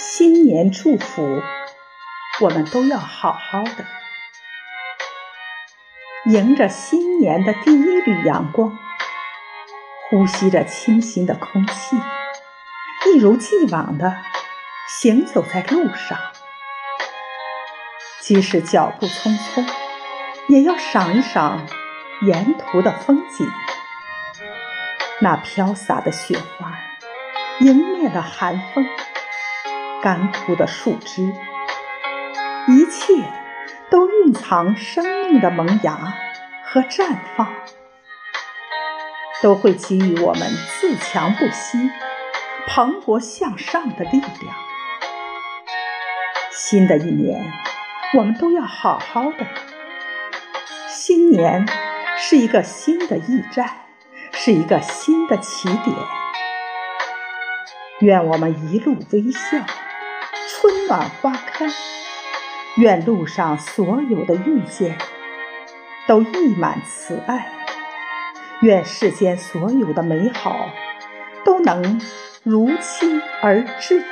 新年祝福，我们都要好好的，迎着新年的第一缕阳光，呼吸着清新的空气，一如既往的行走在路上。即使脚步匆匆，也要赏一赏沿途的风景。那飘洒的雪花，迎面的寒风。干枯的树枝，一切都蕴藏生命的萌芽和绽放，都会给予我们自强不息、蓬勃向上的力量。新的一年，我们都要好好的。新年是一个新的驿站，是一个新的起点。愿我们一路微笑。春暖花开，愿路上所有的遇见都溢满慈爱，愿世间所有的美好都能如期而至。